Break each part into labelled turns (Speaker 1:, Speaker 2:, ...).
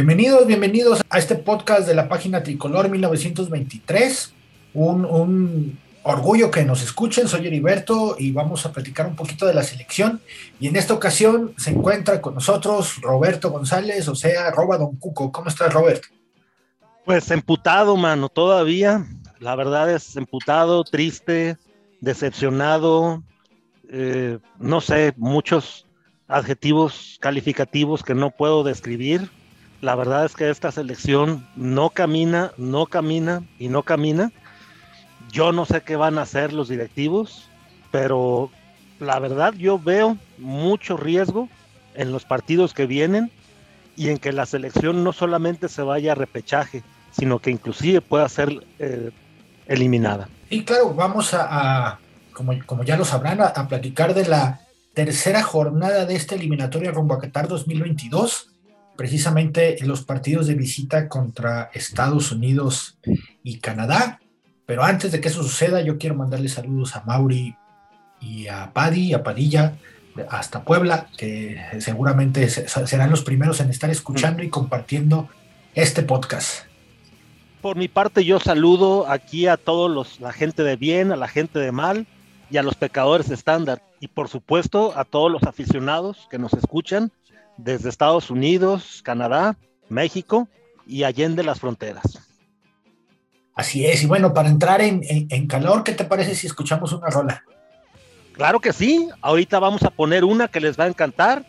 Speaker 1: Bienvenidos, bienvenidos a este podcast de la página Tricolor 1923. Un, un, orgullo que nos escuchen, soy Heriberto y vamos a platicar un poquito de la selección. Y en esta ocasión se encuentra con nosotros Roberto González, o sea, arroba Don Cuco. ¿Cómo estás, Roberto?
Speaker 2: Pues emputado, mano, todavía. La verdad es emputado, triste, decepcionado, eh, no sé, muchos adjetivos calificativos que no puedo describir la verdad es que esta selección no camina, no camina y no camina. Yo no sé qué van a hacer los directivos, pero la verdad yo veo mucho riesgo en los partidos que vienen y en que la selección no solamente se vaya a repechaje, sino que inclusive pueda ser eh, eliminada.
Speaker 1: Y claro, vamos a, como, como, ya lo sabrán, a, a, platicar de la tercera jornada de esta eliminatoria rumbo a Qatar 2022 precisamente los partidos de visita contra Estados Unidos y Canadá. Pero antes de que eso suceda, yo quiero mandarle saludos a Mauri y a Paddy, a Padilla, hasta Puebla, que seguramente serán los primeros en estar escuchando y compartiendo este podcast.
Speaker 2: Por mi parte, yo saludo aquí a todos los, la gente de bien, a la gente de mal y a los pecadores estándar. Y por supuesto, a todos los aficionados que nos escuchan desde Estados Unidos, Canadá, México y allende las fronteras.
Speaker 1: Así es, y bueno, para entrar en, calor, ¿qué te parece si escuchamos una rola?
Speaker 2: Claro que sí, ahorita vamos a poner una que les va a encantar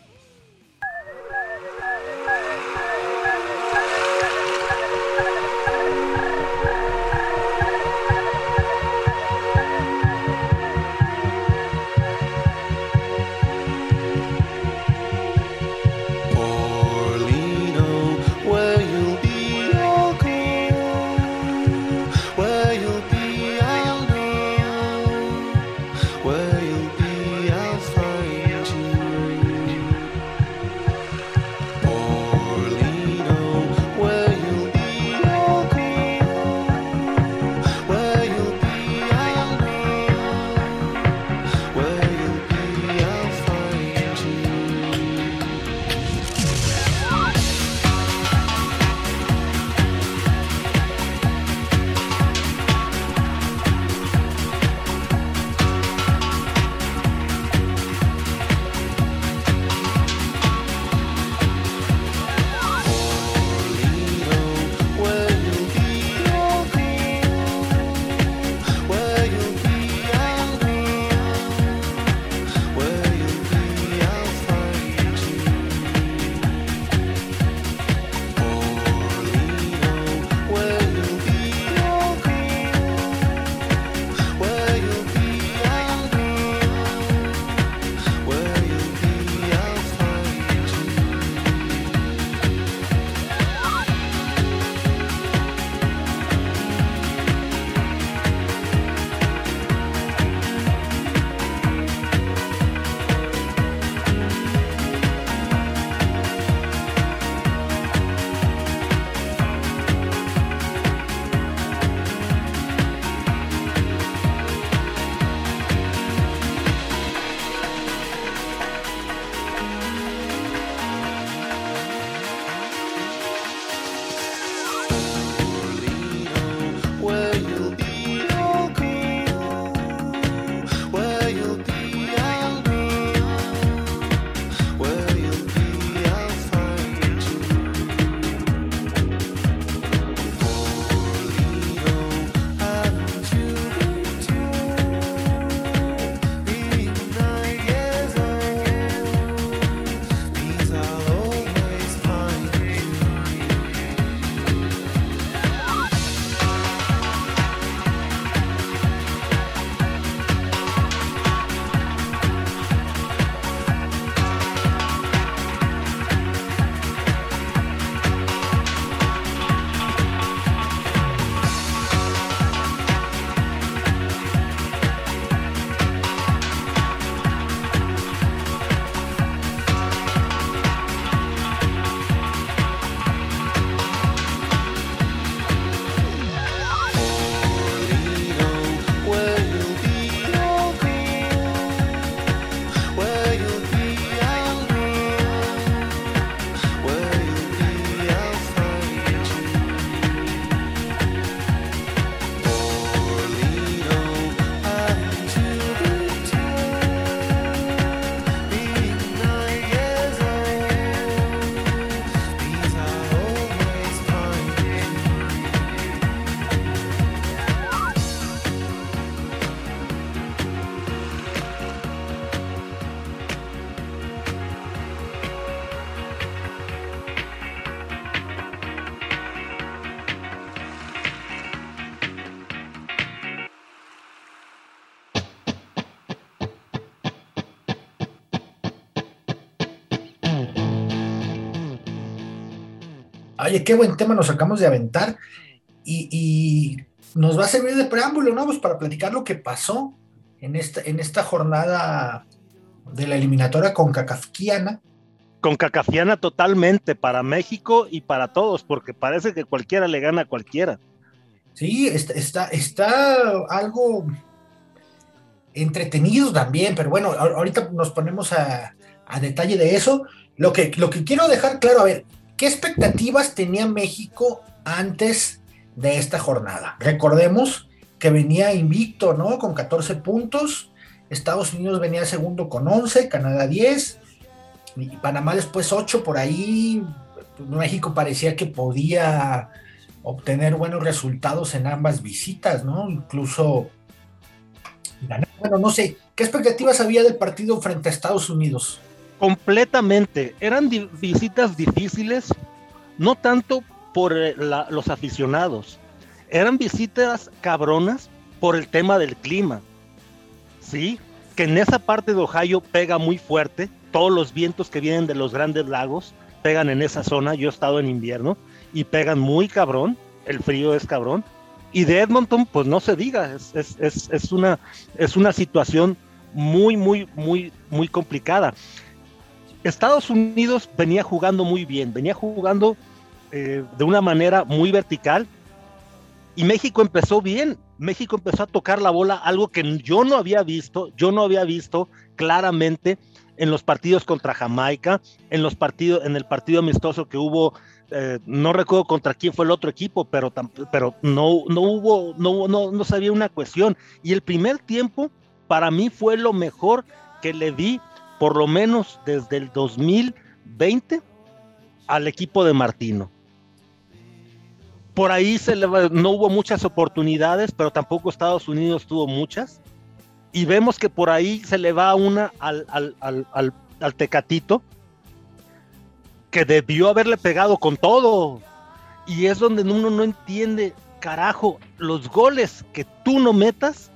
Speaker 1: Oye, qué buen tema nos acabamos de aventar y, nos va a servir de preámbulo, ¿no? Pues para platicar lo que pasó en esta, en esta jornada de la eliminatoria con Cacafquiana.
Speaker 2: Con Cacafiana totalmente para México y para todos, porque parece que cualquiera le gana a cualquiera.
Speaker 1: Sí, está, está, está algo entretenido también, pero bueno, ahorita nos ponemos a, a detalle de eso. Lo que, lo que quiero dejar claro, a ver, ¿qué expectativas tenía México antes de esta jornada? Recordemos que venía invicto, ¿no? Con 14 puntos, Estados Unidos venía segundo con 11, Canadá 10, y Panamá después 8 por ahí. México parecía que podía obtener buenos resultados en ambas visitas, ¿no? Incluso Bueno, no sé, ¿qué expectativas había del partido frente a Estados Unidos?
Speaker 2: Completamente. Eran visitas difíciles, no tanto por eh, los aficionados, eran visitas cabronas por el tema del clima. Sí, que en esa parte de Ohio pega muy fuerte, todos los vientos que vienen de los grandes lagos pegan en esa zona, yo he estado en invierno y pegan muy cabrón, el frío es cabrón. Y de Edmonton, pues no se diga, es, es, una, es una situación muy, muy, muy, muy complicada. Estados Unidos venía jugando muy bien, venía jugando eh, de una manera muy vertical y México empezó bien. México empezó a tocar la bola, algo que yo no había visto, yo no había visto claramente en los partidos contra Jamaica, en los partidos, en el partido amistoso que hubo, eh, no recuerdo contra quién fue el otro equipo, pero, pero no, no hubo, no, no, no sabía una cuestión. Y el primer tiempo para mí fue lo mejor que le di por lo menos desde el 2020 al equipo de Martino. Por ahí se no hubo muchas oportunidades, pero tampoco Estados Unidos tuvo muchas. Y vemos que por ahí se le va una al, al Tecatito, que debió haberle pegado con todo. Y es donde uno no entiende, carajo, los goles que tú no metas,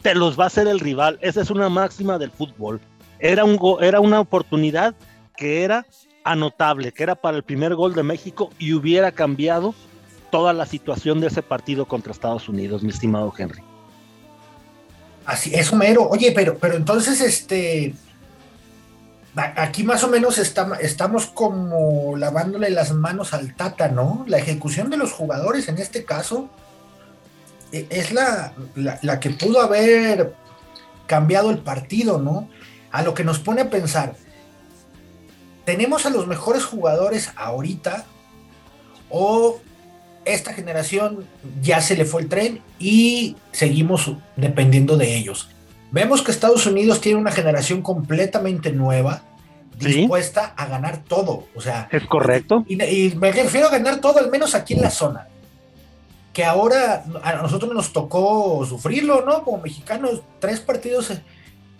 Speaker 2: te los va a hacer el rival. Esa es una máxima del fútbol. Era, un era una oportunidad que era anotable, que era para el primer gol de México y hubiera cambiado toda la situación de ese partido contra Estados Unidos, mi estimado Henry.
Speaker 1: Así es, Homero. Oye, pero, pero entonces, este, aquí más o menos estamos como lavándole las manos al Tata, ¿no? La ejecución de los jugadores en este caso e, es la, la que pudo haber cambiado el partido, ¿no? A lo que nos pone a pensar, ¿tenemos a los mejores jugadores ahorita o esta generación ya se le fue el tren y seguimos dependiendo de ellos? Vemos que Estados Unidos tiene una generación completamente nueva, dispuesta a ganar todo. O sea,
Speaker 2: es correcto.
Speaker 1: Y, y, me refiero a ganar todo, al menos aquí en la zona. Que ahora a nosotros nos tocó sufrirlo, ¿no? Como mexicanos, tres partidos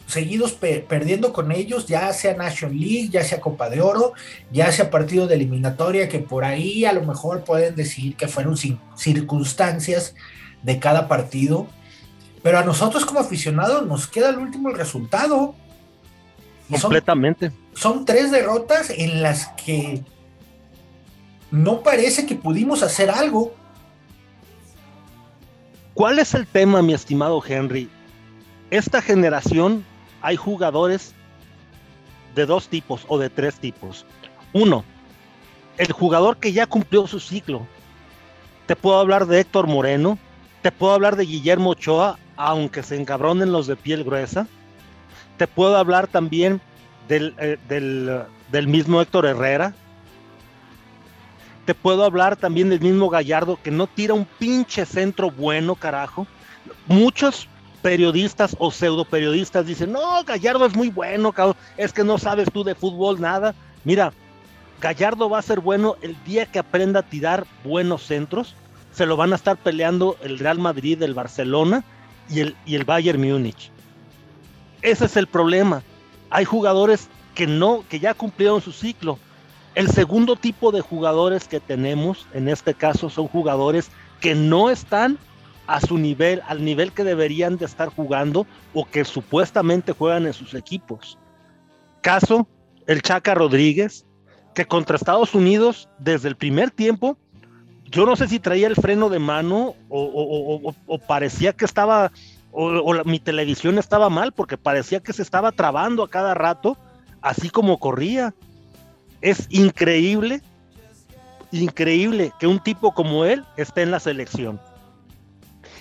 Speaker 1: seguidos perdiendo con ellos, ya sea National League, ya sea Copa de Oro, ya sea partido de eliminatoria, que por ahí a lo mejor pueden decir que fueron circunstancias de cada partido. Pero a nosotros como aficionados nos queda el último resultado.
Speaker 2: Completamente.
Speaker 1: son tres derrotas en las que no parece que pudimos hacer algo.
Speaker 2: ¿Cuál es el tema, mi estimado Henry? Esta generación hay jugadores de dos tipos o de tres tipos. Uno, el jugador que ya cumplió su ciclo. Te puedo hablar de Héctor Moreno, te puedo hablar de Guillermo Ochoa, aunque se encabronen los de piel gruesa. Te puedo hablar también del, eh, del, del mismo Héctor Herrera. Te puedo hablar también del mismo Gallardo que no tira un pinche centro bueno, carajo. Muchos periodistas o pseudo periodistas dicen, no, Gallardo es muy bueno, es que no sabes tú de fútbol nada. Mira, Gallardo va a ser bueno el día que aprenda a tirar buenos centros. Se lo van a estar peleando el Real Madrid, el Barcelona y el, y el Bayern Múnich. Ese es el problema. Hay jugadores que no, que ya cumplieron su ciclo. El segundo tipo de jugadores que tenemos en este caso son jugadores que no están a su nivel, al nivel que deberían de estar jugando o que supuestamente juegan en sus equipos. Caso, el Chaca Rodríguez, que contra Estados Unidos, desde el primer tiempo, yo no sé si traía el freno de mano o, parecía que estaba, o, mi televisión estaba mal, porque parecía que se estaba trabando a cada rato, así como corría. Es increíble, increíble que un tipo como él esté en la selección.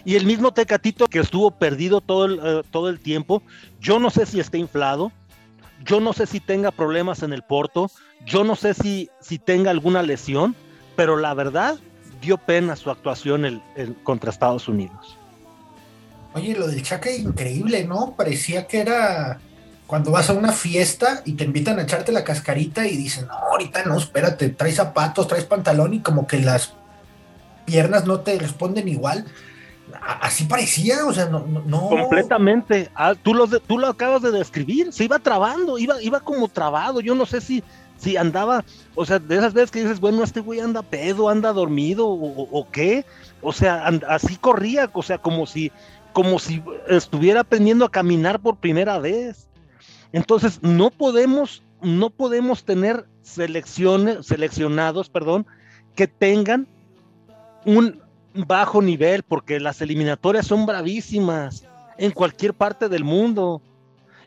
Speaker 2: Y el mismo Tecatito que estuvo perdido todo el, eh, todo el tiempo, yo no sé si está inflado, yo no sé si tenga problemas en el Porto, yo no sé si, si tenga alguna lesión, pero la verdad dio pena su actuación el, contra Estados Unidos.
Speaker 1: Oye, lo del Chaca increíble, ¿no? Parecía que era cuando vas a una fiesta y te invitan a echarte la cascarita y dicen, no, ahorita no, espérate, traes zapatos, traes pantalón y como que las piernas no te responden igual así parecía, o sea, no. no...
Speaker 2: Completamente. Ah, tú, lo, tú lo acabas de describir, se iba trabando, iba, iba como trabado. Yo no sé si, si andaba, o sea, de esas veces que dices, bueno, este güey anda pedo, anda dormido, o, qué. O sea, así corría, o sea, como si, como si estuviera aprendiendo a caminar por primera vez. Entonces, no podemos, no podemos tener selecciones, seleccionados, perdón, que tengan un, bajo nivel porque las eliminatorias son bravísimas en cualquier parte del mundo.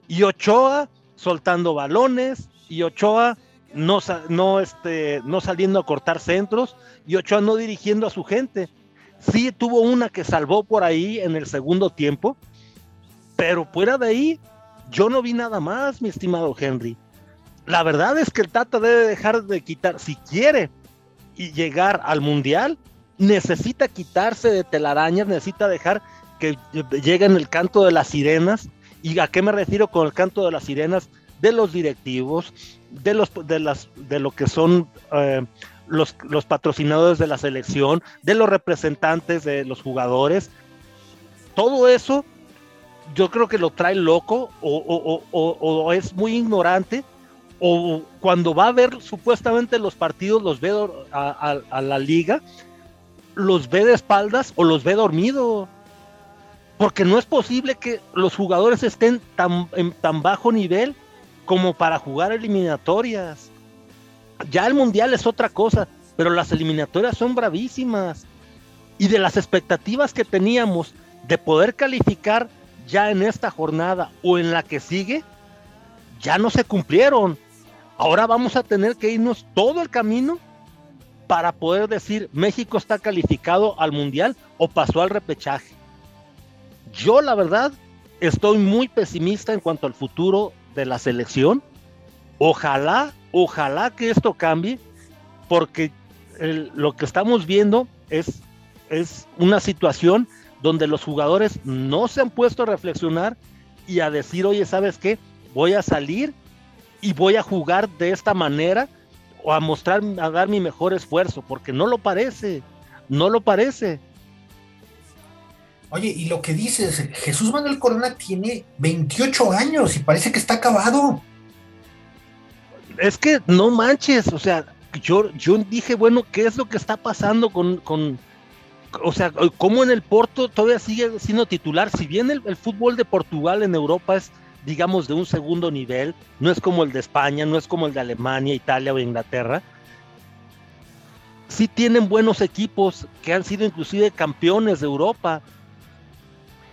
Speaker 2: Y Ochoa soltando balones y Ochoa no, no, este, no saliendo a cortar centros y Ochoa no dirigiendo a su gente. Sí tuvo una que salvó por ahí en el segundo tiempo, pero fuera de ahí yo no vi nada más, mi estimado Henry. La verdad es que el Tata debe dejar de quitar, si quiere y llegar al Mundial, necesita quitarse de telarañas, necesita dejar que lleguen el canto de las sirenas. ¿Y a qué me refiero con el canto de las sirenas? De los directivos, de, los, de, las, de lo que son eh, los, los patrocinadores de la selección, de los representantes de los jugadores. Todo eso yo creo que lo trae loco o, es muy ignorante o cuando va a ver supuestamente los partidos los ve a la liga los ve de espaldas o los ve dormido. Porque no es posible que los jugadores estén tan, en tan bajo nivel como para jugar eliminatorias. Ya el mundial es otra cosa, pero las eliminatorias son bravísimas. Y de las expectativas que teníamos de poder calificar ya en esta jornada o en la que sigue, ya no se cumplieron. Ahora vamos a tener que irnos todo el camino para poder decir México está calificado al mundial o pasó al repechaje. Yo la verdad estoy muy pesimista en cuanto al futuro de la selección. Ojalá, ojalá que esto cambie, porque lo que estamos viendo es, es una situación donde los jugadores no se han puesto a reflexionar y a decir, oye, ¿sabes qué? Voy a salir y voy a jugar de esta manera o a mostrar, a dar mi mejor esfuerzo, porque no lo parece, no lo parece.
Speaker 1: Oye, y lo que dices, Jesús Manuel Corona tiene 28 años y parece que está acabado.
Speaker 2: Es que no manches, o sea, yo, yo dije, bueno, ¿qué es lo que está pasando con, con o sea, cómo en el Porto todavía sigue siendo titular? Si bien el fútbol de Portugal en Europa es digamos, de un segundo nivel, no es como el de España, no es como el de Alemania, Italia o Inglaterra. Sí tienen buenos equipos que han sido inclusive campeones de Europa,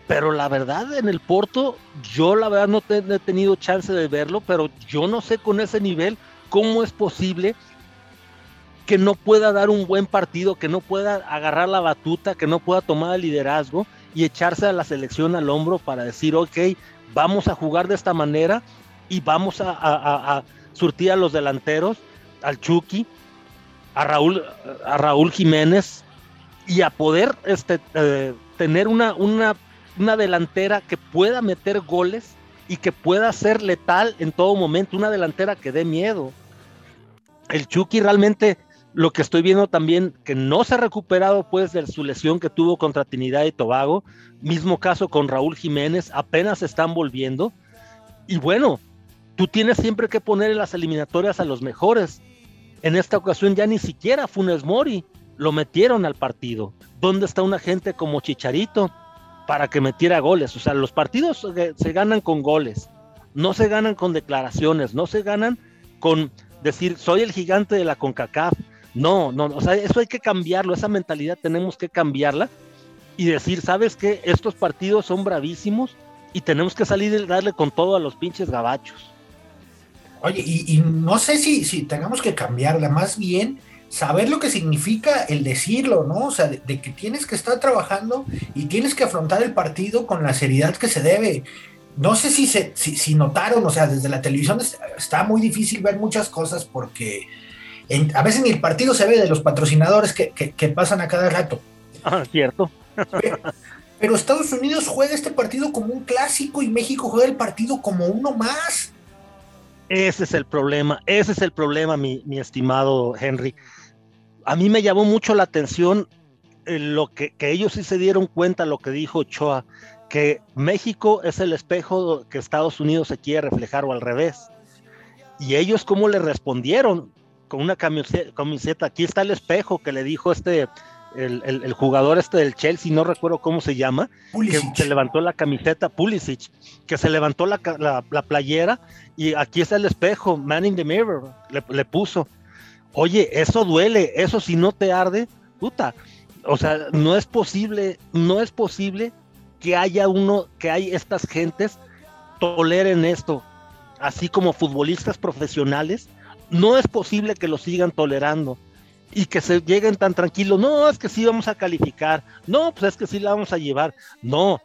Speaker 2: pero la verdad en el Porto, yo la verdad no, he tenido chance de verlo, pero yo no sé con ese nivel cómo es posible que no pueda dar un buen partido, que no pueda agarrar la batuta, que no pueda tomar el liderazgo y echarse a la selección al hombro para decir, ok, vamos a jugar de esta manera y vamos a, surtir a los delanteros, al Chucky, a Raúl, a Raúl Jiménez y a poder este, eh, tener una, una, una delantera que pueda meter goles y que pueda ser letal en todo momento, una delantera que dé miedo. El Chucky realmente lo que estoy viendo también que no se ha recuperado pues de su lesión que tuvo contra Trinidad y Tobago, mismo caso con Raúl Jiménez, apenas están volviendo. Y bueno, tú tienes siempre que poner en las eliminatorias a los mejores. En esta ocasión ya ni siquiera Funes Mori lo metieron al partido. ¿Dónde está una gente como Chicharito para que metiera goles? O sea, los partidos se ganan con goles, no se ganan con declaraciones, no se ganan con decir, soy el gigante de la CONCACAF. No, no, o sea, eso hay que cambiarlo, esa mentalidad tenemos que cambiarla y decir, ¿sabes qué? Estos partidos son bravísimos y tenemos que salir y darle con todo a los pinches gabachos.
Speaker 1: Oye, y, no sé si, si tengamos que cambiarla, más bien saber lo que significa el decirlo, ¿no? O sea, de, que tienes que estar trabajando y tienes que afrontar el partido con la seriedad que se debe. No sé si, se, si, notaron, o sea, desde la televisión está muy difícil ver muchas cosas porque a veces ni el partido se ve de los patrocinadores que, que pasan a cada rato.
Speaker 2: Ah, cierto.
Speaker 1: Pero, Estados Unidos juega este partido como un clásico y México juega el partido como uno más.
Speaker 2: Ese es el problema, ese es el problema, mi, estimado Henry. A mí me llamó mucho la atención eh, lo que, ellos sí se dieron cuenta, lo que dijo Ochoa, que México es el espejo que Estados Unidos se quiere reflejar o al revés. Y ellos cómo le respondieron con una camiseta, aquí está el espejo que le dijo este el, jugador este del Chelsea, no recuerdo cómo se llama, que se levantó la camiseta, Pulisic, que se levantó la, playera y aquí está el espejo, man in the mirror, le, puso. Oye, eso duele, eso si no te arde, puta. O sea, no es posible, no es posible que haya uno, que hay estas gentes toleren esto, así como futbolistas profesionales, no es posible que lo sigan tolerando y que se lleguen tan tranquilos, no, es que sí vamos a calificar, no, pues es que sí la vamos a llevar, no,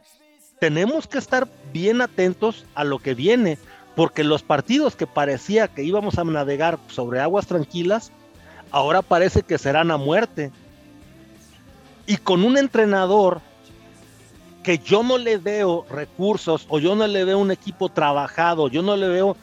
Speaker 2: tenemos que estar bien atentos a lo que viene, porque los partidos que parecía que íbamos a navegar sobre aguas tranquilas, ahora parece que serán a muerte. Y con un entrenador que yo no le veo recursos o yo no le veo un equipo trabajado, yo no le veo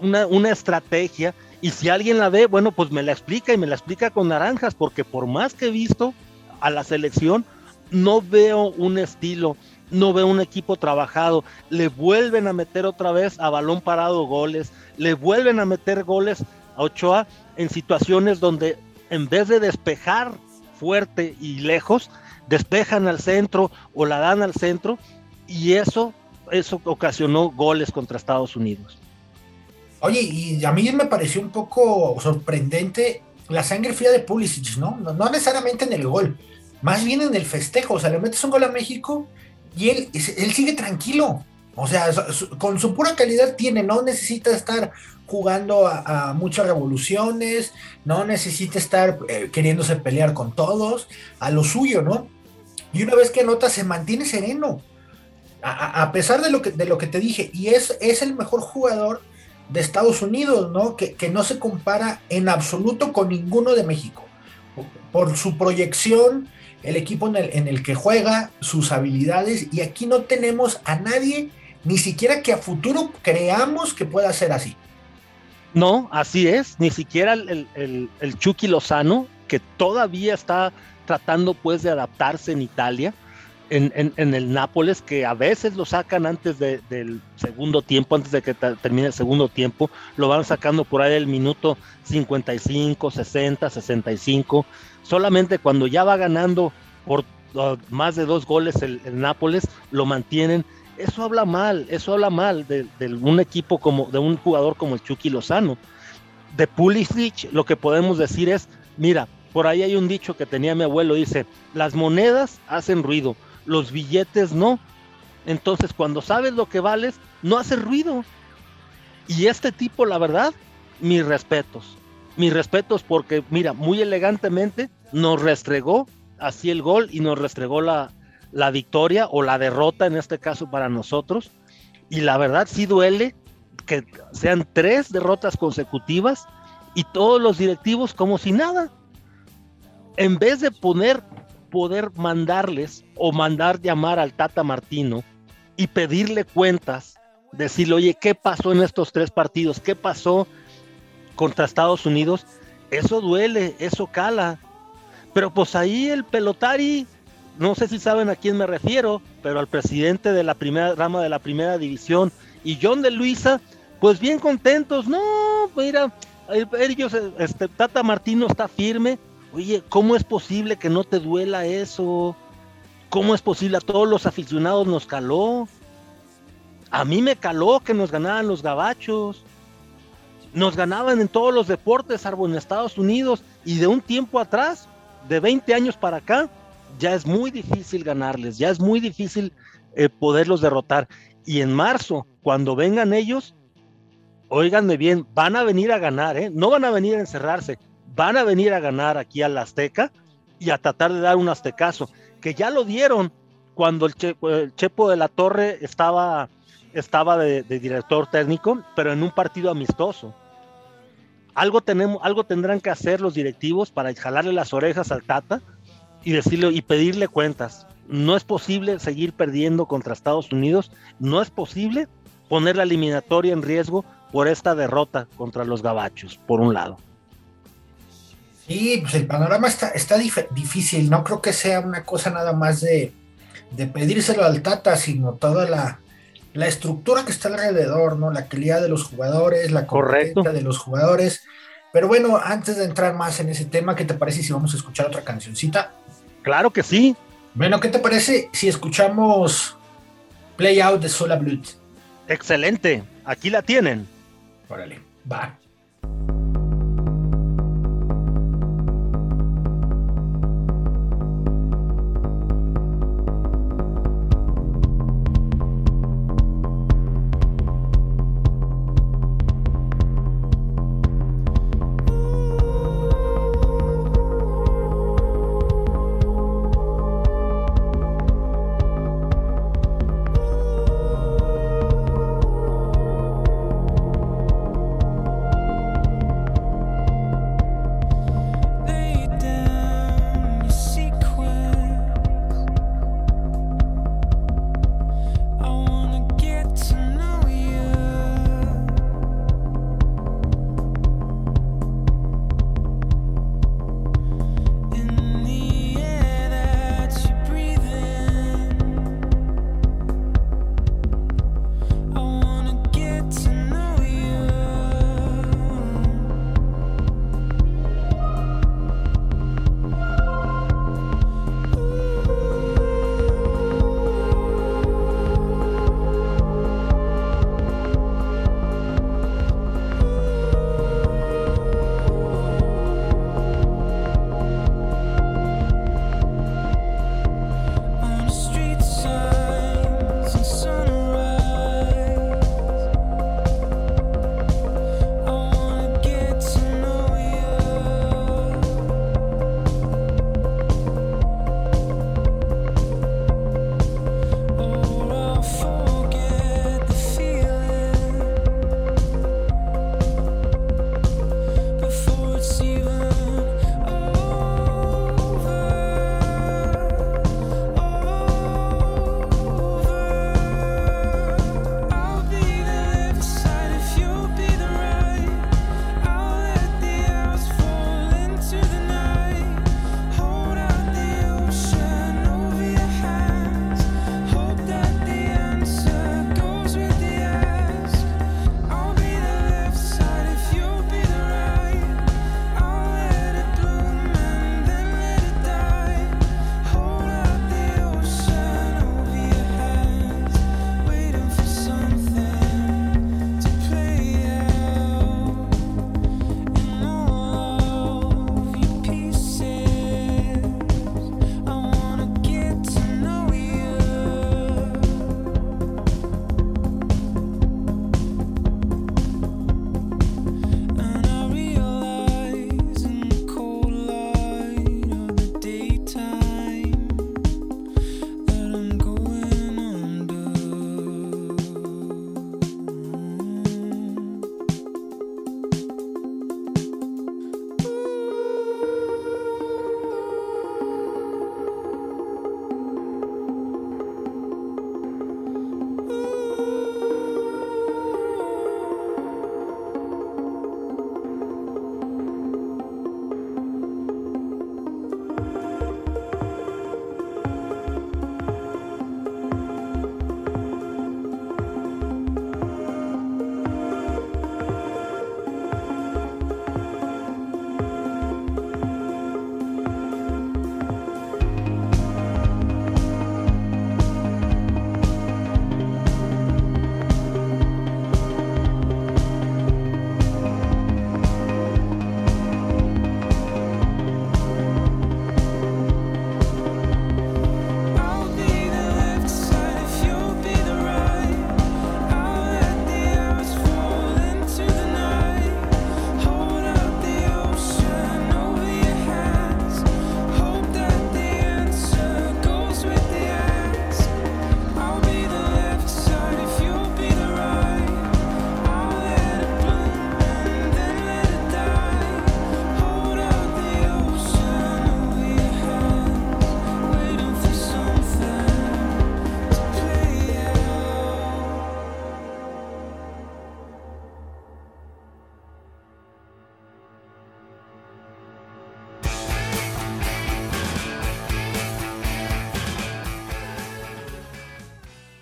Speaker 2: una, una estrategia, y si alguien la ve, bueno, pues me la explica y me la explica con naranjas, porque por más que he visto a la selección, no veo un estilo, no veo un equipo trabajado. Le vuelven a meter otra vez a balón parado goles, le vuelven a meter goles a Ochoa en situaciones donde en vez de despejar fuerte y lejos, despejan al centro o la dan al centro y eso, eso ocasionó goles contra Estados Unidos.
Speaker 1: Oye, y a mí me pareció un poco sorprendente la sangre fría de Pulisic, ¿no? ¿no? necesariamente en el gol, más bien en el festejo. O sea, le metes un gol a México y él, él sigue tranquilo. O sea, con su pura calidad tiene, no necesita estar jugando a, muchas revoluciones, no necesita estar eh, queriéndose pelear con todos, a lo suyo, ¿no? Y una vez que anota, se mantiene sereno. A, pesar de lo, que, de lo que te dije, y es, es el mejor jugador de Estados Unidos, ¿no? Que, no se compara en absoluto con ninguno de México. Por, su proyección, el equipo en el, en el, que juega, sus habilidades, y aquí no tenemos a nadie, ni siquiera que a futuro creamos que pueda ser así.
Speaker 2: No, así es, ni siquiera el, el, el Chucky Lozano, que todavía está tratando pues de adaptarse en Italia, en, el Nápoles, que a veces lo sacan antes del segundo tiempo, antes de que termine el segundo tiempo, lo van sacando por ahí el minuto 55, 60, 65, solamente cuando ya va ganando por uh, más de dos goles el, Nápoles, lo mantienen. Eso habla mal, eso habla mal de, un equipo como, de un jugador como el Chucky Lozano. De Pulisic, lo que podemos decir es, mira, por ahí hay un dicho que tenía mi abuelo, dice, las monedas hacen ruido, los billetes no. Entonces, cuando sabes lo que vales, no hace ruido. Y este tipo, la verdad, mis respetos. Mis respetos porque, mira, muy elegantemente nos restregó así el gol y nos restregó la, la victoria o la derrota en este caso para nosotros. Y la verdad sí duele que sean tres derrotas consecutivas y todos los directivos como si nada. En vez de poner poder mandarles o mandar llamar al Tata Martino y pedirle cuentas, decirle, oye, ¿qué pasó en estos tres partidos? ¿Qué pasó contra Estados Unidos? Eso duele, eso cala. Pero pues ahí el pelotari, no sé si saben a quién me refiero, pero al presidente de la primera rama de la primera división y John de Luisa, pues bien contentos. No, mira, ellos, este, Tata Martino está firme, Oye, ¿cómo es posible que no te duela eso? ¿Cómo es posible? A todos los aficionados nos caló. A mí me caló que nos ganaran los gabachos. Nos ganaban en todos los deportes, salvo en Estados Unidos, y de un tiempo atrás, de 20 años para acá, ya es muy difícil ganarles, ya es muy difícil eh, poderlos derrotar. Y en marzo, cuando vengan ellos, óiganme bien, van a venir a ganar, ¿eh? no van a venir a encerrarse, van a venir a ganar aquí al Azteca y a tratar de dar un aztecazo, que ya lo dieron cuando el, Chepo de la Torre estaba, estaba de, director técnico, pero en un partido amistoso. Algo, tenemos, algo tendrán que hacer los directivos para jalarle las orejas al Tata y decirle y pedirle cuentas. No es posible seguir perdiendo contra Estados Unidos, no es posible poner la eliminatoria en riesgo por esta derrota contra los gabachos, por un lado.
Speaker 1: Sí, pues el panorama está, está difícil, no creo que sea una cosa nada más de, de pedírselo al Tata, sino toda la, la, estructura que está alrededor, ¿no? La calidad de los jugadores, la correcta de los jugadores. Pero bueno, antes de entrar más en ese tema, ¿qué te parece si vamos a escuchar otra cancioncita?
Speaker 2: Claro que sí.
Speaker 1: Bueno, ¿qué te parece si escuchamos Play Out de Sola Blood?
Speaker 2: Excelente, aquí la tienen.
Speaker 1: Órale, va.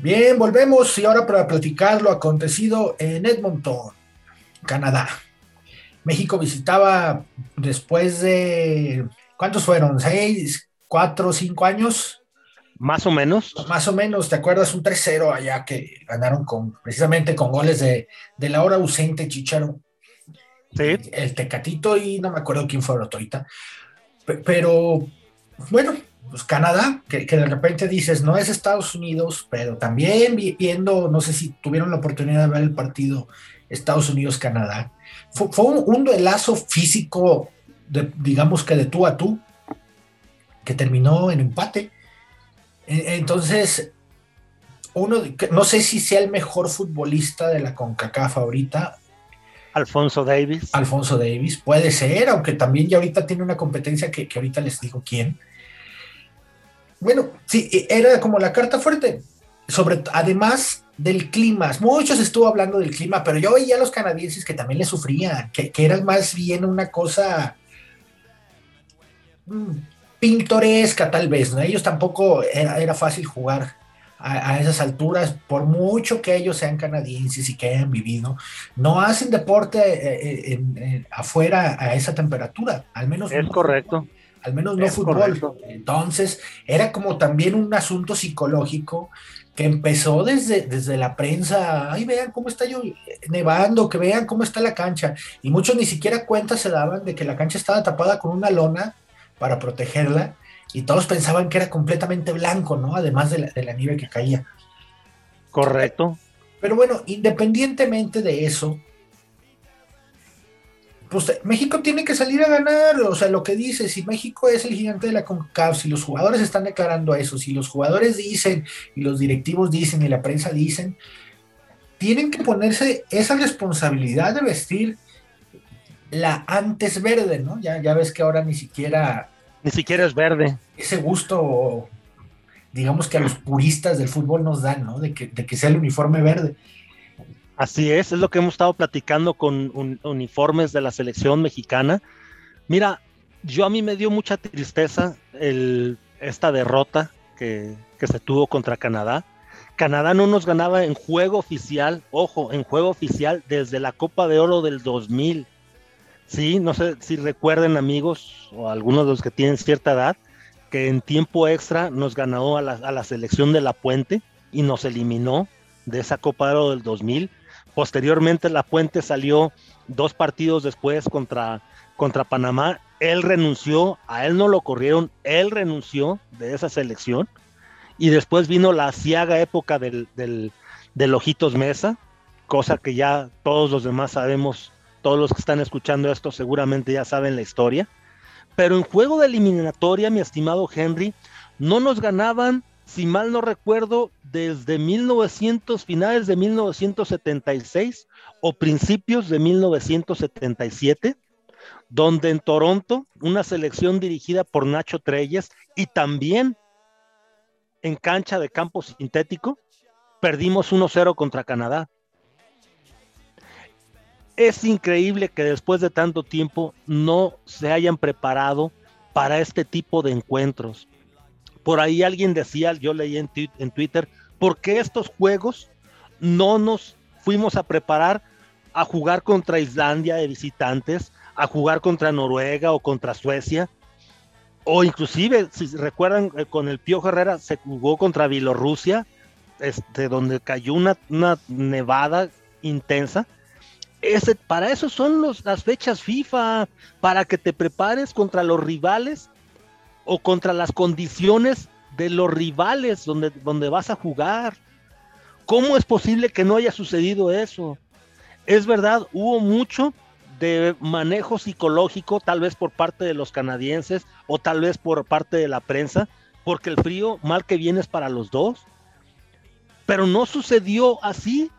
Speaker 1: Bien, volvemos y ahora para platicar lo acontecido en Edmonton, Canadá. México visitaba después de, ¿cuántos fueron? ¿Seis, cuatro, cinco años?
Speaker 2: Más o menos.
Speaker 1: Más o menos, ¿te acuerdas? Un 3-0 allá que ganaron con, precisamente con goles de, de la hora ausente Chicharo.
Speaker 2: Sí.
Speaker 1: El Tecatito y no me acuerdo quién fue ahorita. Pero, bueno, pues Canadá, que, de repente dices, no es Estados Unidos, pero también viendo, no sé si tuvieron la oportunidad de ver el partido Estados Unidos-Canadá, fue, un, duelazo físico, de, digamos que de tú a tú, que terminó en empate. E, entonces, uno, no sé si sea el mejor futbolista de la CONCACAF ahorita.
Speaker 2: Alfonso Davis.
Speaker 1: Alfonso Davis, puede ser, aunque también ya ahorita tiene una competencia que, que ahorita les digo quién. Bueno, sí, e, era como la carta fuerte. Sobre, además del clima, muchos estuvo hablando del clima, pero yo veía a los canadienses que también le sufrían, que, que era más bien una cosa mm, pintoresca tal vez, ¿no? Ellos tampoco era, fácil jugar a, esas alturas, por mucho que ellos sean canadienses y que hayan vivido, no hacen deporte eh, eh, afuera a esa temperatura, al menos.
Speaker 2: Es correcto.
Speaker 1: Al menos no fútbol. Entonces, era como también un asunto psicológico que empezó desde, desde la prensa, ay, vean cómo está yo nevando, que vean cómo está la cancha. Y muchos ni siquiera cuenta se daban de que la cancha estaba tapada con una lona para protegerla y todos pensaban que era completamente blanco, ¿no? Además de la, nieve que caía.
Speaker 2: Correcto.
Speaker 1: Pero bueno, independientemente de eso, pues México tiene que salir a ganar, o sea, lo que dice, si México es el gigante de la CONCACAF, si los jugadores están declarando eso, si los jugadores dicen y los directivos dicen y la prensa dicen, tienen que ponerse esa responsabilidad de vestir la antes verde, ¿no? Ya, ya ves que ahora ni siquiera...
Speaker 2: Ni siquiera es verde.
Speaker 1: Ese gusto, digamos que a los puristas del fútbol nos dan, ¿no? De que, de que sea el uniforme verde.
Speaker 2: Así es, es lo que hemos estado platicando con uniformes de la selección mexicana. Mira, yo a mí me dio mucha tristeza el, esta derrota que, que se tuvo contra Canadá. Canadá no nos ganaba en juego oficial, ojo, en juego oficial desde la Copa de Oro del 2000. Sí, no sé si recuerden amigos o algunos de los que tienen cierta edad, que en tiempo extra nos ganó a la, selección de La Puente y nos eliminó de esa Copa de Oro del 2000. Posteriormente La Puente salió dos partidos después contra, contra Panamá. Él renunció, a él no lo corrieron, él renunció de esa selección. Y después vino la ciaga época del, del, del Ojitos Mesa, cosa que ya todos los demás sabemos todos los que están escuchando esto seguramente ya saben la historia. Pero en juego de eliminatoria, mi estimado Henry, no nos ganaban, si mal no recuerdo, desde 1900, finales de 1976 o principios de 1977, donde en Toronto, una selección dirigida por Nacho Treyes y también en cancha de campo sintético, perdimos 1-0 contra Canadá es increíble que después de tanto tiempo no se hayan preparado para este tipo de encuentros. Por ahí alguien decía, yo leí en, Twitter, ¿por qué estos juegos no nos fuimos a preparar a jugar contra Islandia de visitantes, a jugar contra Noruega o contra Suecia? O inclusive, si recuerdan, eh, con el Pío Herrera se jugó contra Bielorrusia, este, donde cayó una, una nevada intensa para eso son las fechas FIFA, para que te prepares contra los rivales o contra las condiciones de los rivales donde, donde vas a jugar. ¿Cómo es posible que no haya sucedido eso? Es verdad, hubo mucho de manejo psicológico, tal vez por parte de los canadienses o tal vez por parte de la prensa, porque el frío mal que viene es para los dos. Pero no sucedió así,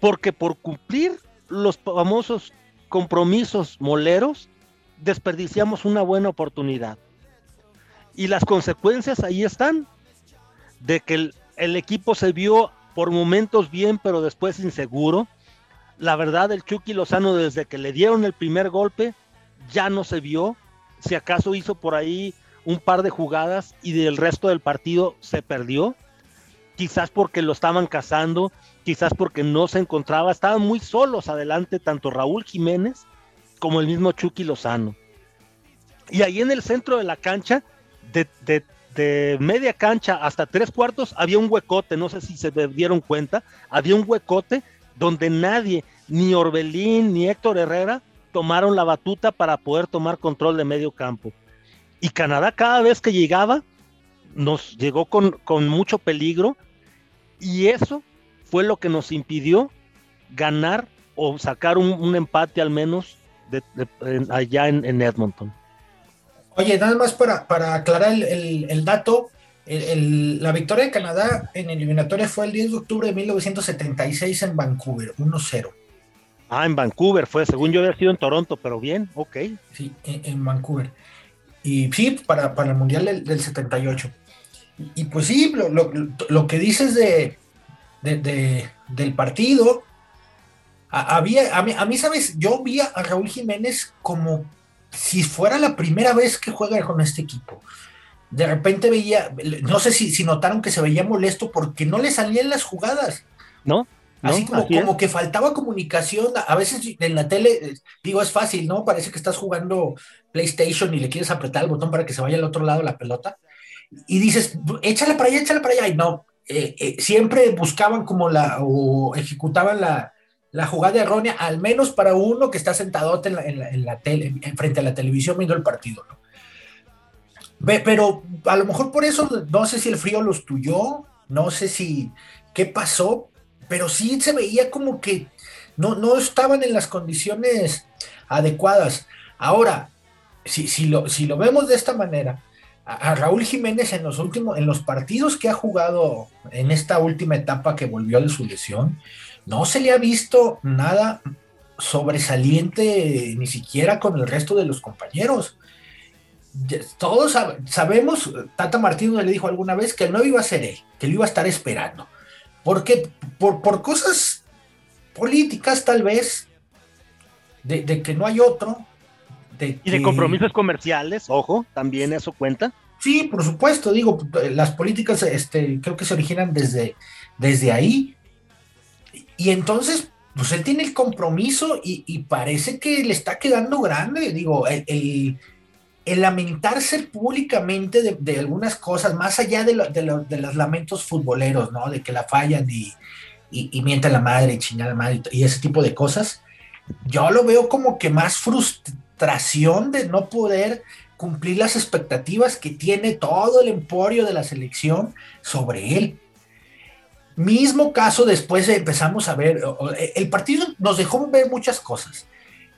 Speaker 2: porque por cumplir los famosos compromisos moleros, desperdiciamos una buena oportunidad. Y las consecuencias ahí están, de que el, equipo se vio por momentos bien, pero después inseguro. La verdad, el Chucky Lozano, desde que le dieron el primer golpe, ya no se vio. Si acaso hizo por ahí un par de jugadas y del resto del partido se perdió. quizás porque lo estaban cazando, quizás porque no se encontraba, estaban muy solos adelante tanto Raúl Jiménez como el mismo Chucky Lozano. Y ahí en el centro de la cancha, de, media cancha hasta tres cuartos, había un huecote, no sé si se dieron cuenta, había un huecote donde nadie, ni Orbelín ni Héctor Herrera, tomaron la batuta para poder tomar control de medio campo. Y Canadá cada vez que llegaba, nos llegó con, mucho peligro y eso fue lo que nos impidió ganar o sacar un, empate al menos allá en, Edmonton.
Speaker 1: Oye, nada más para, para aclarar el, dato, la victoria de Canadá en eliminatoria fue el 10 de octubre de 1976 en Vancouver, 1-0.
Speaker 2: Ah, en Vancouver fue, según yo había sido en Toronto, pero bien, ok.
Speaker 1: Sí, en Vancouver. Y sí, para, para el Mundial del, 78. Y, pues sí, lo, que dices de, del partido, había, a mí, ¿sabes? Yo vi a Raúl Jiménez como si fuera la primera vez que juega con este equipo. De repente veía, no sé si, si notaron que se veía molesto porque no le salían las jugadas.
Speaker 2: ¿No?
Speaker 1: Así como, que faltaba comunicación. A veces en la tele, digo, es fácil, ¿no? Parece que estás jugando PlayStation y le quieres apretar el botón para que se vaya al otro lado la pelota. Y dices, échala para allá, échala para allá. Y no, eh, eh, siempre buscaban como la, o ejecutaban la, la, jugada errónea, al menos para uno que está sentado en la, tele, en frente a la televisión viendo el partido, ¿no? Pero a lo mejor por eso, no sé si el frío los tuyó, no sé si qué pasó, pero sí se veía como que no, no estaban en las condiciones adecuadas. Ahora, si, si, lo, si lo vemos de esta manera, a, Raúl Jiménez en los últimos, en los partidos que ha jugado en esta última etapa que volvió de su lesión, no se le ha visto nada sobresaliente ni siquiera con el resto de los compañeros. Todos sabemos, Tata Martínez le dijo alguna vez que no iba a ser él, que lo iba a estar esperando. Porque por, por cosas políticas tal vez, de, que no hay otro.
Speaker 2: y de compromisos comerciales, ojo, también eso cuenta.
Speaker 1: Sí, por supuesto, digo, las políticas este, creo que se originan desde, desde ahí. Y entonces, pues él tiene el compromiso y, parece que le está quedando grande. Digo, el, lamentarse públicamente de, algunas cosas, más allá de, de, los lamentos futboleros, ¿no? De que la fallan y, y, miente la madre y chinga la madre y, ese tipo de cosas, yo lo veo como que más frustración de no poder cumplir las expectativas que tiene todo el emporio de la selección sobre él. Mismo caso después empezamos a ver, el partido nos dejó ver muchas cosas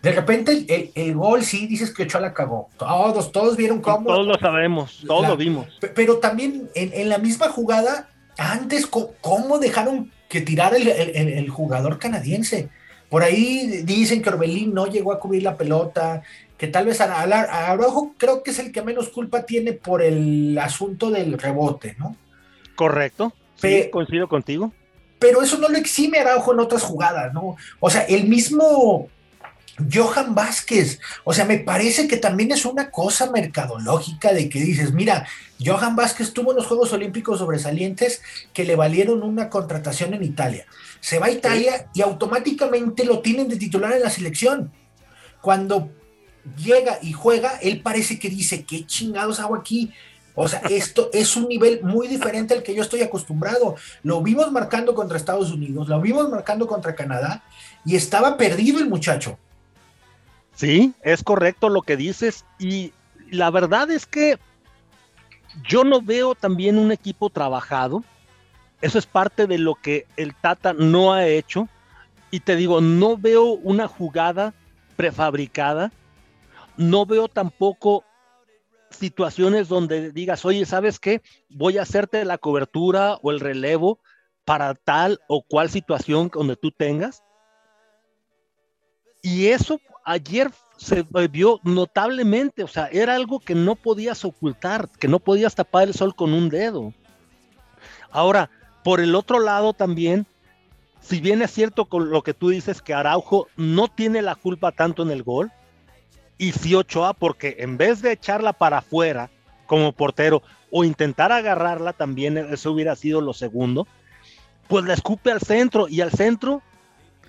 Speaker 1: de repente el, gol sí dices que Ochoa la cagó. Todos, todos vieron cómo.
Speaker 2: Todos lo sabemos, todos lo vimos.
Speaker 1: Pero también en, la misma jugada, antes, ¿cómo dejaron que tirara el, jugador canadiense? Por ahí dicen que Orbelín no llegó a cubrir la pelota, que tal vez a, Araujo creo que es el que menos culpa tiene por el asunto del rebote, ¿no?
Speaker 2: Correcto. Sí, coincido contigo.
Speaker 1: Pero eso no lo exime Araujo en otras jugadas, ¿no? O sea, el mismo Johan Vázquez, o sea, me parece que también es una cosa mercadológica de que dices, mira, Johan Vázquez tuvo unos Juegos Olímpicos sobresalientes que le valieron una contratación en Italia. Se va a Italia y automáticamente lo tienen de titular en la selección. Cuando llega y juega, él parece que dice, ¿qué chingados hago aquí? O sea, esto es un nivel muy diferente al que yo estoy acostumbrado. Lo vimos marcando contra Estados Unidos, lo vimos marcando contra Canadá y estaba perdido el muchacho.
Speaker 2: Sí, es correcto lo que dices y la verdad es que yo no veo también un equipo trabajado. Eso es parte de lo que el Tata no ha hecho. Y te digo, no veo una jugada prefabricada. No veo tampoco situaciones donde digas, oye, ¿sabes qué? Voy a hacerte la cobertura o el relevo para tal o cual situación donde tú tengas. Y eso ayer se vio notablemente, o sea, era algo que no podías ocultar, que no podías tapar el sol con un dedo. Ahora, por el otro lado también, si bien es cierto con lo que tú dices que Araujo no tiene la culpa tanto en el gol, y si Ochoa, porque en vez de echarla para afuera como portero o intentar agarrarla también, eso hubiera sido lo segundo, pues la escupe al centro y al centro,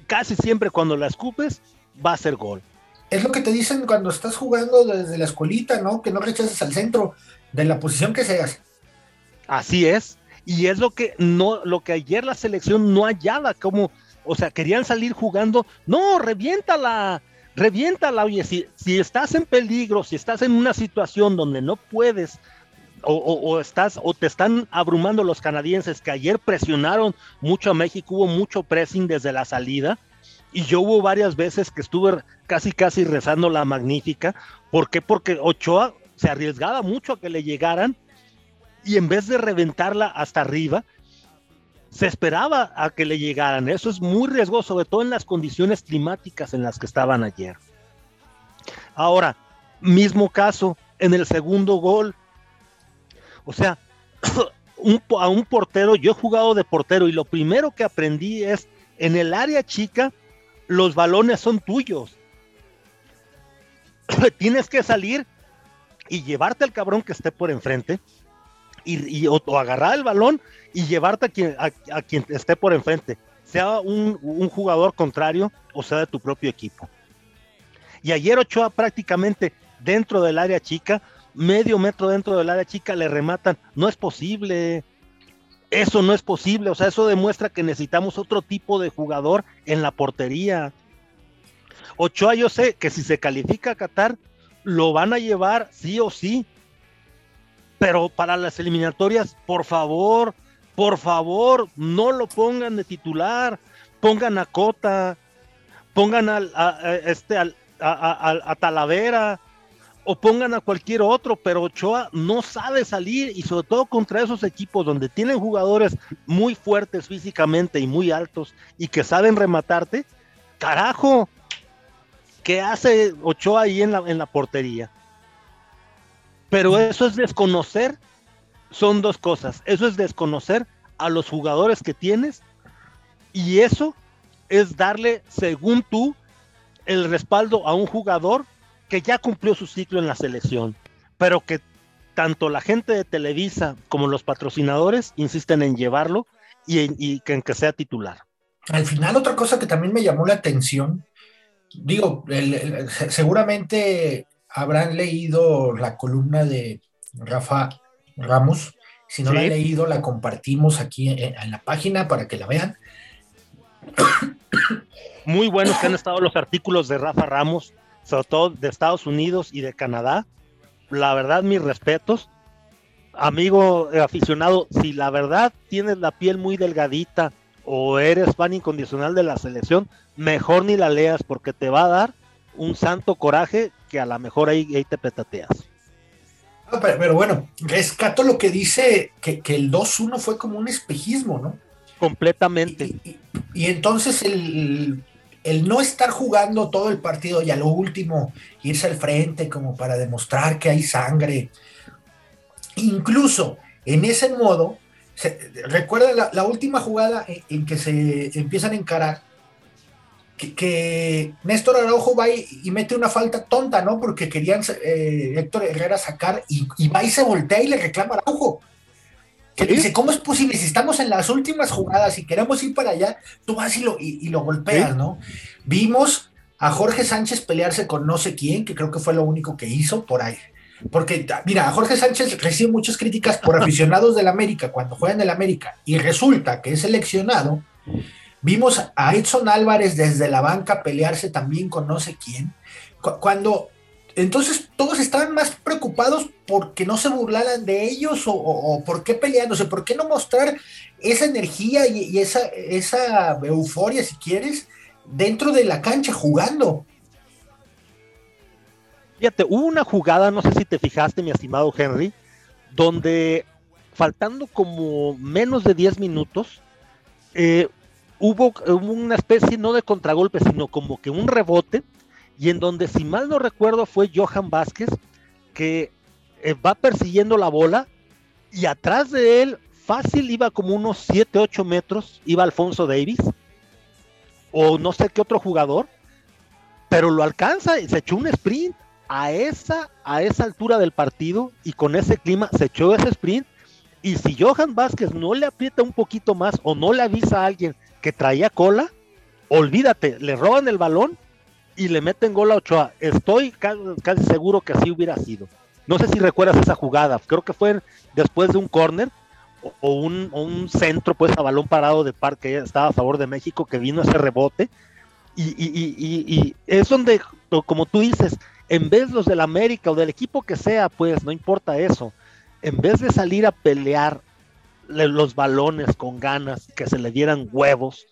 Speaker 2: casi siempre cuando la escupes, va a ser gol.
Speaker 1: Es lo que te dicen cuando estás jugando desde la escuelita, ¿no? Que no rechaces al centro de la posición que seas.
Speaker 2: Así es. Y es lo que no, lo que ayer la selección no hallaba, como, o sea, querían salir jugando, no, reviéntala, reviéntala, oye, si, si estás en peligro, si estás en una situación donde no puedes o, estás o te están abrumando los canadienses que ayer presionaron mucho a México, hubo mucho pressing desde la salida y yo hubo varias veces que estuve casi casi rezando la magnífica, ¿por qué? Porque Ochoa se arriesgaba mucho a que le llegaran y en vez de reventarla hasta arriba, se esperaba a que le llegaran. Eso es muy riesgoso, sobre todo en las condiciones climáticas en las que estaban ayer. Ahora, mismo caso en el segundo gol. O sea, a un portero, yo he jugado de portero y lo primero que aprendí es, en el área chica, los balones son tuyos. Tienes que salir y llevarte al cabrón que esté por enfrente y, o, agarrar el balón y llevarte a quien, a, quien esté por enfrente, sea un, un, jugador contrario o sea de tu propio equipo. Y ayer Ochoa prácticamente dentro del área chica, medio metro dentro del área chica, le rematan. No es posible. Eso no es posible. O sea, eso demuestra que necesitamos otro tipo de jugador en la portería. Ochoa, yo sé que si se califica a Qatar, lo van a llevar sí o sí pero para las eliminatorias, por favor, por favor, no lo pongan de titular, pongan a Cota, pongan al, a, este, al, a, Talavera o pongan a cualquier otro, pero Ochoa no sabe salir y sobre todo contra esos equipos donde tienen jugadores muy fuertes físicamente y muy altos y que saben rematarte, carajo, ¿qué hace Ochoa ahí en la, en la portería? Pero eso es desconocer, son dos cosas. Eso es desconocer a los jugadores que tienes y eso es darle, según tú, el respaldo a un jugador que ya cumplió su ciclo en la selección, pero que tanto la gente de Televisa como los patrocinadores insisten en llevarlo y en, que, sea titular.
Speaker 1: Al final, otra cosa que también me llamó la atención, digo, seguramente habrán leído la columna de Rafa Ramos. Si no la han leído, la compartimos aquí en, la página para que la vean.
Speaker 2: Muy buenos que han estado los artículos de Rafa Ramos, sobre todo de Estados Unidos y de Canadá. La verdad, mis respetos. Amigo aficionado, si la verdad tienes la piel muy delgadita o eres fan incondicional de la selección, mejor ni la leas porque te va a dar un santo coraje que a lo mejor ahí, te petateas.
Speaker 1: pero, bueno, rescato lo que dice que, el 2-1 fue como un espejismo, ¿no?
Speaker 2: Completamente.
Speaker 1: Y, entonces el, el, no estar jugando todo el partido y a lo último irse al frente como para demostrar que hay sangre, incluso en ese modo, recuerda la, última jugada en, que se empiezan a encarar, que, Néstor Araujo va y, mete una falta tonta, ¿no? Porque querían eh, Héctor Herrera sacar y, va y se voltea y le reclama a Araujo. Que dice, ¿cómo es posible? Si estamos en las últimas jugadas y queremos ir para allá, tú vas y lo, y, lo golpeas, ¿no? Vimos a Jorge Sánchez pelearse con no sé quién, que creo que fue lo único que hizo por ahí. Porque, mira, Jorge Sánchez recibe muchas críticas por aficionados del América cuando juegan del América y resulta que es seleccionado Vimos a Edson Álvarez desde la banca pelearse también con no sé quién. Cuando entonces todos estaban más preocupados porque no se burlaran de ellos o, por qué peleándose, por qué no mostrar esa energía y, esa, esa euforia, si quieres, dentro de la cancha jugando.
Speaker 2: Fíjate, hubo una jugada, no sé si te fijaste, mi estimado Henry, donde faltando como menos de 10 minutos, eh, hubo, una especie no de contragolpe, sino como que un rebote, y en donde, si mal no recuerdo, fue Johan Vázquez, que eh, va persiguiendo la bola, y atrás de él, fácil, iba como unos 7, 8 metros, iba Alfonso Davis, o no sé qué otro jugador, pero lo alcanza y se echó un sprint, a esa, a esa altura del partido y con ese clima se echó ese sprint. Y si Johan Vázquez no le aprieta un poquito más o no le avisa a alguien que traía cola, olvídate, le roban el balón y le meten gol a Ochoa. Estoy casi seguro que así hubiera sido. No sé si recuerdas esa jugada, creo que fue después de un córner o, un, centro, pues a balón parado de parque, estaba a favor de México, que vino ese rebote. Y, y, es donde, como tú dices, en vez los del América o del equipo que sea, pues no importa eso, en vez de salir a pelear los balones con ganas, que se le dieran huevos,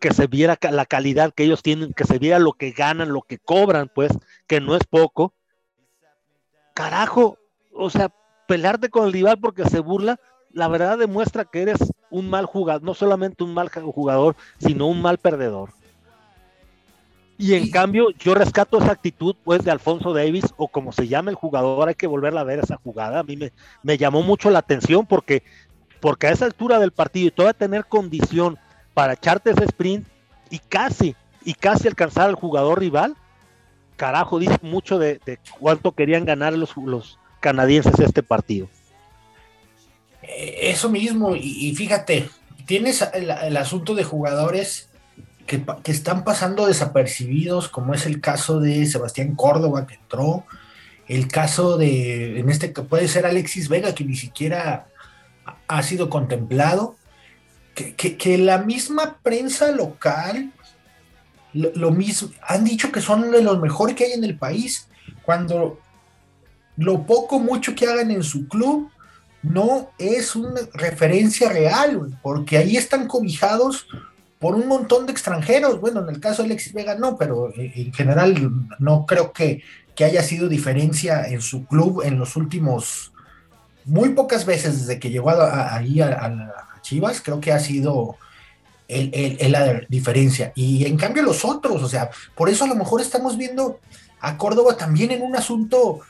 Speaker 2: que se viera la calidad que ellos tienen, que se viera lo que ganan, lo que cobran, pues, que no es poco. Carajo, o sea, pelearte con el rival porque se burla, la verdad demuestra que eres un mal jugador, no solamente un mal jugador, sino un mal perdedor. Y en cambio, yo rescato esa actitud pues de Alfonso Davis, o como se llama el jugador, hay que volverla a ver esa jugada. A mí me, me llamó mucho la atención porque, porque a esa altura del partido y todavía tener condición para echarte ese sprint y casi, y casi alcanzar al jugador rival, carajo, dice mucho de, cuánto querían ganar los, canadienses este partido.
Speaker 1: Eh, eso mismo, y, fíjate, tienes el, asunto de jugadores que, que, están pasando desapercibidos, como es el caso de Sebastián Córdoba que entró, el caso de, en este que puede ser Alexis Vega, que ni siquiera ha sido contemplado, que, la misma prensa local, lo, mismo, han dicho que son de los mejores que hay en el país, cuando lo poco, mucho que hagan en su club no es una referencia real, porque ahí están cobijados por un montón de extranjeros. Bueno, en el caso de Alexis Vega no, pero en general no creo que, que haya sido diferencia en su club en los últimos, muy pocas veces desde que llegó ahí a, Chivas, creo que ha sido el, la diferencia. Y en cambio los otros, o sea, por eso a lo mejor estamos viendo a Córdoba también en un asunto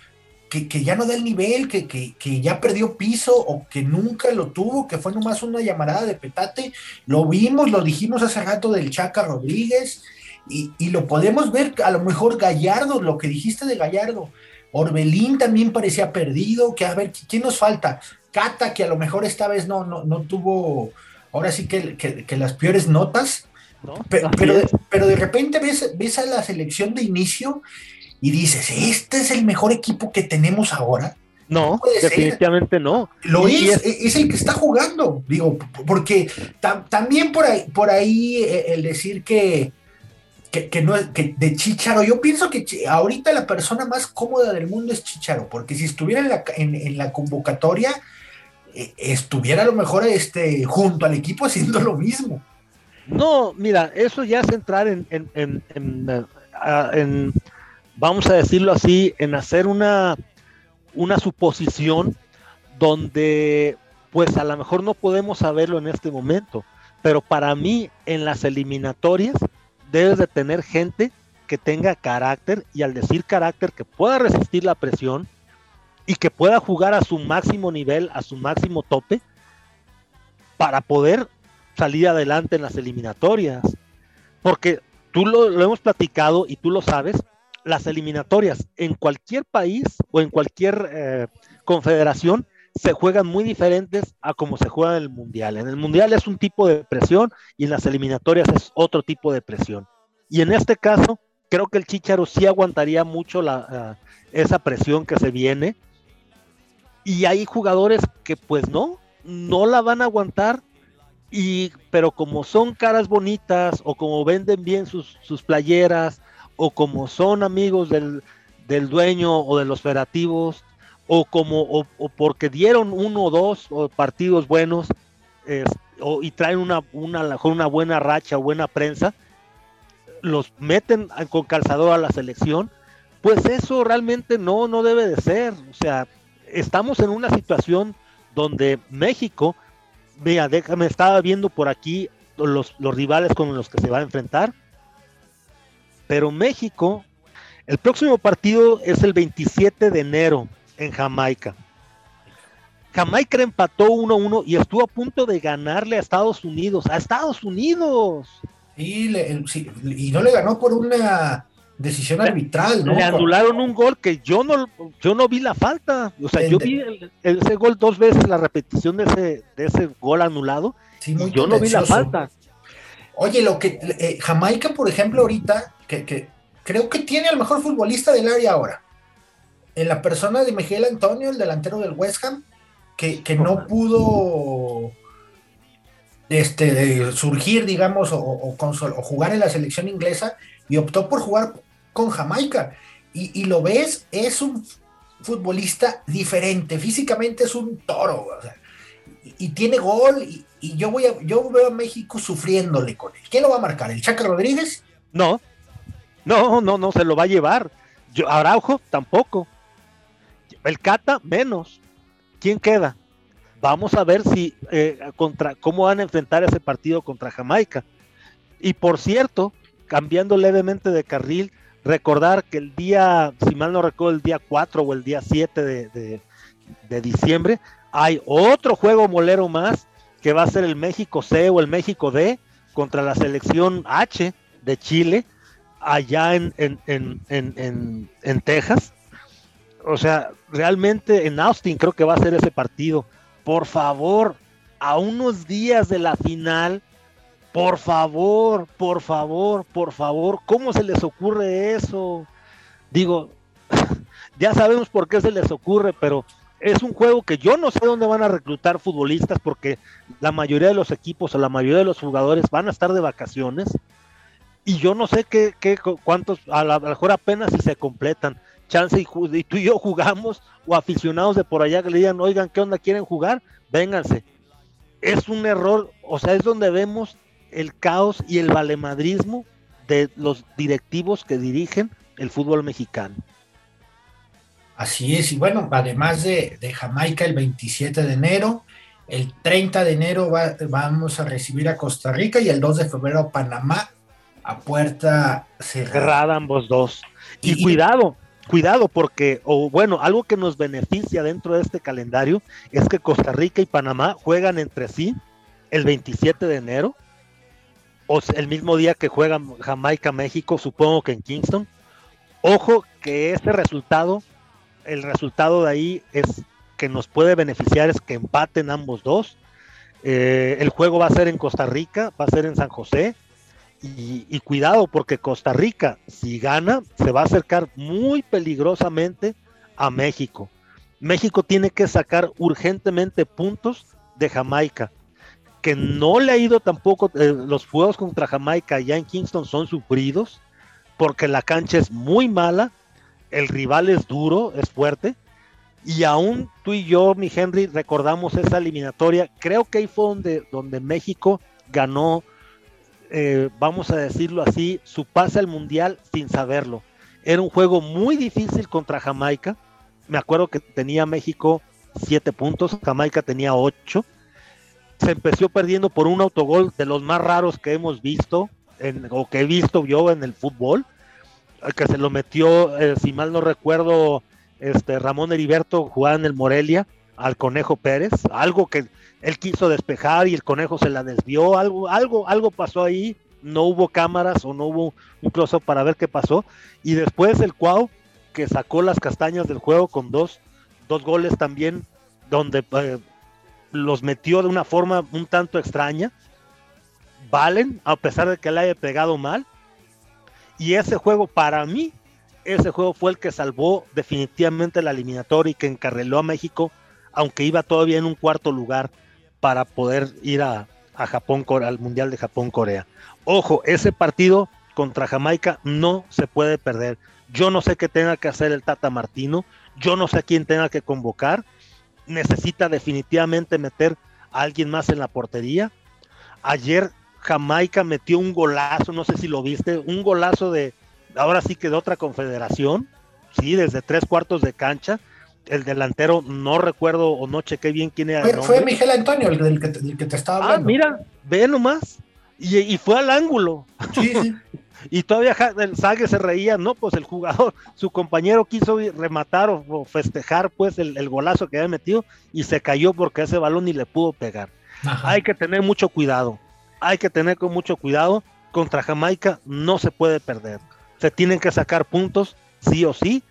Speaker 1: que, ya no da el nivel, que, que, ya perdió piso o que nunca lo tuvo, que fue nomás una llamarada de petate. Lo vimos, lo dijimos hace rato del Chaca Rodríguez y, y lo podemos ver a lo mejor Gallardo, lo que dijiste de Gallardo. Orbelín también parecía perdido, que a ver, ¿quién nos falta? Cata, que a lo mejor esta vez no, no, no tuvo, ahora sí que, que, las peores notas, pero, pero, de, repente ves, ves a la selección de inicio y dices, este es el mejor equipo que tenemos ahora.
Speaker 2: No, definitivamente no.
Speaker 1: Lo es, es, el que está jugando, digo, porque también por ahí, por ahí eh, el decir que, que, no que de Chicharo, yo pienso que ahorita la persona más cómoda del mundo es Chicharo, porque si estuviera en la, convocatoria, e, estuviera a lo mejor este, junto al equipo haciendo lo mismo.
Speaker 2: No, mira, eso ya es entrar en, en, en, vamos a decirlo así, en hacer una, una suposición donde pues a lo mejor no podemos saberlo en este momento, pero para mí en las eliminatorias debes de tener gente que tenga carácter y al decir carácter que pueda resistir la presión, y que pueda jugar a su máximo nivel, a su máximo tope, para poder salir adelante en las eliminatorias. Porque tú lo, hemos platicado y tú lo sabes, las eliminatorias en cualquier país o en cualquier eh, confederación se juegan muy diferentes a como se juega en el mundial. En el mundial es un tipo de presión y en las eliminatorias es otro tipo de presión. Y en este caso, creo que el Chicharo sí aguantaría mucho la, esa presión que se viene y hay jugadores que pues no, no la van a aguantar. Y, pero como son caras bonitas o como venden bien sus, playeras o como son amigos del, dueño o de los federativos o como o, porque dieron uno o dos partidos buenos y traen una, una, una buena racha, buena prensa, los meten con calzador a la selección, pues eso realmente no, no debe de ser. O sea, estamos en una situación donde México, vea, déjame, estaba viendo por aquí los, los rivales con los que se va a enfrentar, pero México, el próximo partido es el 27 de enero en Jamaica. Jamaica empató 1-1 y estuvo a punto de ganarle a Estados Unidos. ¡A Estados Unidos!
Speaker 1: Y, y no le ganó por una decisión arbitral, ¿no?
Speaker 2: Le anularon un gol que yo no, yo no vi la falta. O sea, yo vi ese gol dos veces, la repetición de ese, de ese gol anulado. yo no vi la falta.
Speaker 1: Oye, lo que eh, Jamaica, por ejemplo, ahorita, que, creo que tiene al mejor futbolista del área ahora. En la persona de Miguel Antonio, el delantero del West Ham, que, no pudo este, surgir, digamos, o, o, jugar en la selección inglesa y optó por jugar con Jamaica. Y, lo ves, es un futbolista diferente, físicamente es un toro, y, tiene gol, y, yo voy a, yo veo a México sufriéndole con él. ¿Quién lo va a marcar? ¿El Chaca Rodríguez?
Speaker 2: No, no, no, no se lo va a llevar. Yo, Araujo tampoco. El Cata menos. ¿Quién queda? Vamos a ver si eh, contra cómo van a enfrentar ese partido contra Jamaica. Y por cierto, cambiando levemente de carril, recordar que el día, si mal no recuerdo, el día 4 o el día 7 de, diciembre, hay otro juego molero más que va a ser el México C o el México D contra la selección H de Chile, allá en, en, Texas. O sea, realmente en Austin creo que va a ser ese partido. Por favor, a unos días de la final, por favor, por favor, por favor, ¿cómo se les ocurre eso? Digo, ya sabemos por qué se les ocurre, pero es un juego que yo no sé dónde van a reclutar futbolistas porque la mayoría de los equipos o la mayoría de los jugadores van a estar de vacaciones y yo no sé qué, qué cuántos, a lo mejor apenas si se completan. Chance y, y, tú y yo jugamos o aficionados de por allá que le digan, oigan, ¿qué onda quieren jugar? Vénganse. Es un error, o sea, es donde vemos el caos y el valemadrismo de los directivos que dirigen el fútbol mexicano.
Speaker 1: Así es, y bueno, además de, Jamaica el 27 de enero, el 30 de enero vamos a recibir a Costa Rica y el 2 de febrero a Panamá a puerta cerrada.
Speaker 2: ambos dos. Y, cuidado, cuidado, porque, o bueno, algo que nos beneficia dentro de este calendario es que Costa Rica y Panamá juegan entre sí el 27 de enero o el mismo día que juegan Jamaica, México, supongo que en Kingston. Ojo que ese resultado, el resultado de ahí es que nos puede beneficiar es que empaten ambos dos. Eh, el juego va a ser en Costa Rica, va a ser en San José. Y, cuidado, porque Costa Rica, si gana, se va a acercar muy peligrosamente a México. México tiene que sacar urgentemente puntos de Jamaica que no le ha ido tampoco, eh, los juegos contra Jamaica ya en Kingston son sufridos, porque la cancha es muy mala, el rival es duro, es fuerte, y aún tú y yo, mi Henry, recordamos esa eliminatoria, creo que ahí fue donde, donde México ganó, eh, vamos a decirlo así, su pase al Mundial sin saberlo. Era un juego muy difícil contra Jamaica, me acuerdo que tenía México siete puntos, Jamaica tenía ocho, se empezó perdiendo por un autogol de los más raros que hemos visto, en, o que he visto yo en el fútbol, que se lo metió, eh, si mal no recuerdo, este Ramón Heriberto jugaba en el Morelia al Conejo Pérez, algo que él quiso despejar y el Conejo se la desvió, algo, algo, algo pasó ahí, no hubo cámaras o no hubo un close para ver qué pasó, y después el Cuau que sacó las castañas del juego con dos, dos goles también, donde eh, los metió de una forma un tanto extraña. Valen, a pesar de que le haya pegado mal. Y ese juego, para mí, ese juego fue el que salvó definitivamente la eliminatoria y que encarreló a México, aunque iba todavía en un cuarto lugar para poder ir a, a Japón, al Mundial de Japón-Corea. Ojo, ese partido contra Jamaica no se puede perder. Yo no sé qué tenga que hacer el Tata Martino, yo no sé quién tenga que convocar, necesita definitivamente meter a alguien más en la portería. Ayer Jamaica metió un golazo, no sé si lo viste, un golazo de, ahora sí que de otra confederación, sí, desde tres cuartos de cancha. El delantero, no recuerdo o no chequé bien quién era.
Speaker 1: Fue, fue Miguel Antonio el, que, te estaba ah, hablando.
Speaker 2: Ah, mira, ve nomás. Y, y fue al ángulo. Sí, sí. Y todavía el Sague se reía, no, pues el jugador, su compañero quiso rematar o, festejar pues el, golazo que había metido y se cayó porque ese balón ni le pudo pegar. Hay que tener mucho cuidado, hay que tener con mucho cuidado, contra Jamaica no se puede perder. se tienen que sacar puntos, sí o sí.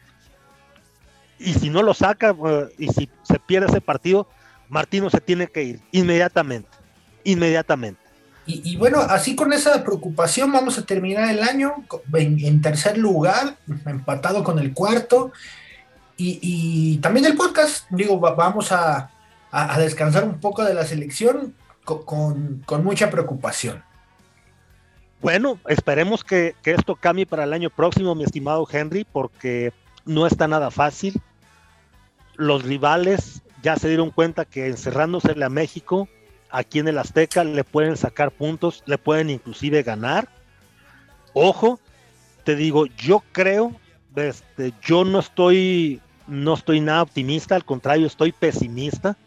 Speaker 2: Y si no lo saca, eh, y si se pierde ese partido, Martino se tiene que ir inmediatamente, inmediatamente.
Speaker 1: Y, bueno, así con esa preocupación vamos a terminar el año en, tercer lugar, empatado con el cuarto. Y, también el podcast, digo, vamos a, descansar un poco de la selección con, mucha preocupación.
Speaker 2: Bueno, esperemos que, que, esto cambie para el año próximo, mi estimado Henry, porque no está nada fácil. Los rivales ya se dieron cuenta que encerrándose a México aquí en el Azteca le pueden sacar puntos, le pueden inclusive ganar. Ojo, te digo, yo creo, este, yo no estoy, no estoy nada optimista, al contrario, estoy pesimista.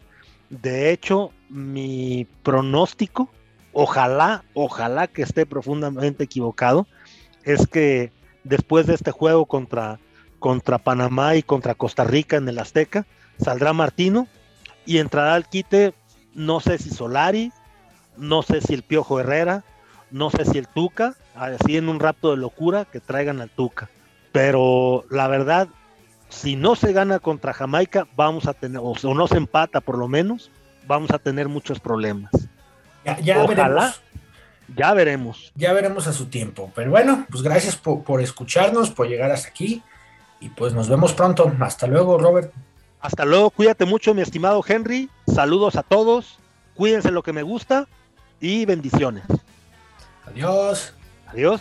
Speaker 2: De hecho, mi pronóstico, ojalá, ojalá que esté profundamente equivocado, es que después de este juego contra, contra Panamá y contra Costa Rica en el Azteca, saldrá Martino y entrará al quite no sé si Solari, no sé si el Piojo Herrera, no sé si el Tuca, así en un rapto de locura que traigan al Tuca. Pero la verdad, si no se gana contra Jamaica, vamos a tener, o, no se empata por lo menos, vamos a tener muchos problemas.
Speaker 1: Ya, veremos.
Speaker 2: Ya veremos.
Speaker 1: Ya veremos a su tiempo. Pero bueno, pues gracias por, por escucharnos, por llegar hasta aquí. Y pues nos vemos pronto. Hasta luego, Robert.
Speaker 2: Hasta luego, cuídate mucho, mi estimado Henry. Saludos a todos. Cuídense lo que me gusta y bendiciones.
Speaker 1: Adiós.
Speaker 2: Adiós.